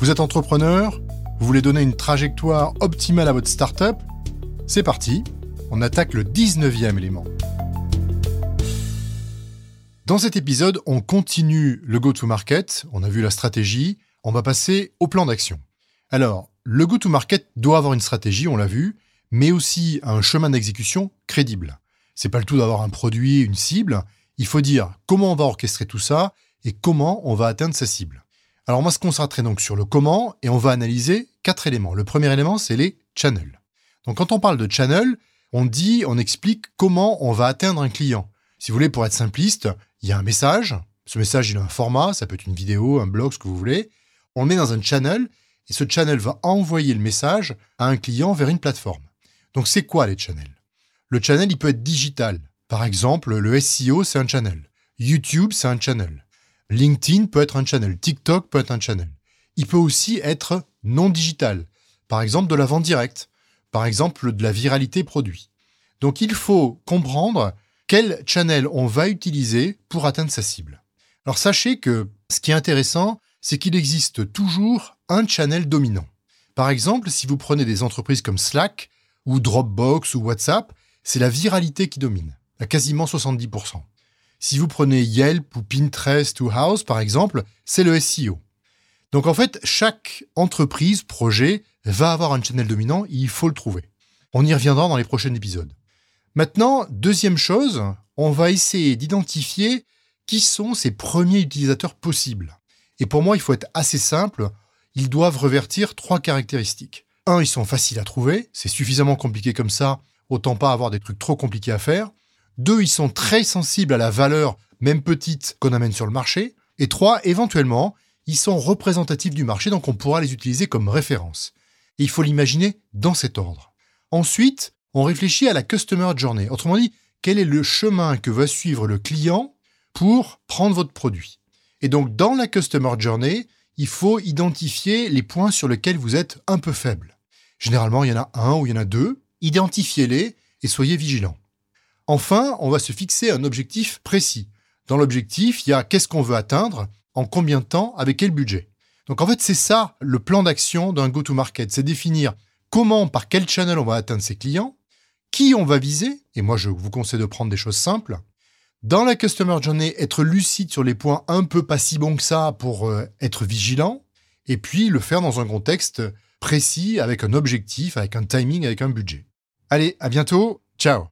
Vous êtes entrepreneur Vous voulez donner une trajectoire optimale à votre startup C'est parti, on attaque le 19e élément. Dans cet épisode, on continue le go-to-market, on a vu la stratégie, on va passer au plan d'action. Alors, le go-to-market doit avoir une stratégie, on l'a vu, mais aussi un chemin d'exécution crédible. C'est pas le tout d'avoir un produit, une cible, il faut dire comment on va orchestrer tout ça et comment on va atteindre sa cible. Alors on va se concentrer donc sur le comment et on va analyser quatre éléments. Le premier élément, c'est les channels. Donc quand on parle de channel, on dit, on explique comment on va atteindre un client. Si vous voulez, pour être simpliste, il y a un message. Ce message, il a un format, ça peut être une vidéo, un blog, ce que vous voulez. On le met dans un channel et ce channel va envoyer le message à un client vers une plateforme. Donc c'est quoi les channels? Le channel, il peut être digital. Par exemple, le SEO, c'est un channel. YouTube, c'est un channel. LinkedIn peut être un channel, TikTok peut être un channel. Il peut aussi être non digital, par exemple de la vente directe, par exemple de la viralité produit. Donc il faut comprendre quel channel on va utiliser pour atteindre sa cible. Alors sachez que ce qui est intéressant, c'est qu'il existe toujours un channel dominant. Par exemple, si vous prenez des entreprises comme Slack ou Dropbox ou WhatsApp, c'est la viralité qui domine, à quasiment 70%. Si vous prenez Yelp ou Pinterest ou House, par exemple, c'est le SEO. Donc en fait, chaque entreprise, projet, va avoir un channel dominant, il faut le trouver. On y reviendra dans les prochains épisodes. Maintenant, deuxième chose, on va essayer d'identifier qui sont ces premiers utilisateurs possibles. Et pour moi, il faut être assez simple, ils doivent revertir trois caractéristiques. Un, ils sont faciles à trouver, c'est suffisamment compliqué comme ça, autant pas avoir des trucs trop compliqués à faire. Deux, ils sont très sensibles à la valeur, même petite, qu'on amène sur le marché. Et trois, éventuellement, ils sont représentatifs du marché, donc on pourra les utiliser comme référence. Et il faut l'imaginer dans cet ordre. Ensuite, on réfléchit à la Customer Journey. Autrement dit, quel est le chemin que va suivre le client pour prendre votre produit? Et donc, dans la Customer Journey, il faut identifier les points sur lesquels vous êtes un peu faible. Généralement, il y en a un ou il y en a deux. Identifiez-les et soyez vigilants. Enfin, on va se fixer un objectif précis. Dans l'objectif, il y a qu'est-ce qu'on veut atteindre, en combien de temps, avec quel budget. Donc en fait, c'est ça le plan d'action d'un go-to-market, c'est définir comment, par quel channel on va atteindre ses clients, qui on va viser, et moi je vous conseille de prendre des choses simples. Dans la Customer Journey, être lucide sur les points un peu pas si bons que ça pour euh, être vigilant, et puis le faire dans un contexte précis, avec un objectif, avec un timing, avec un budget. Allez, à bientôt, ciao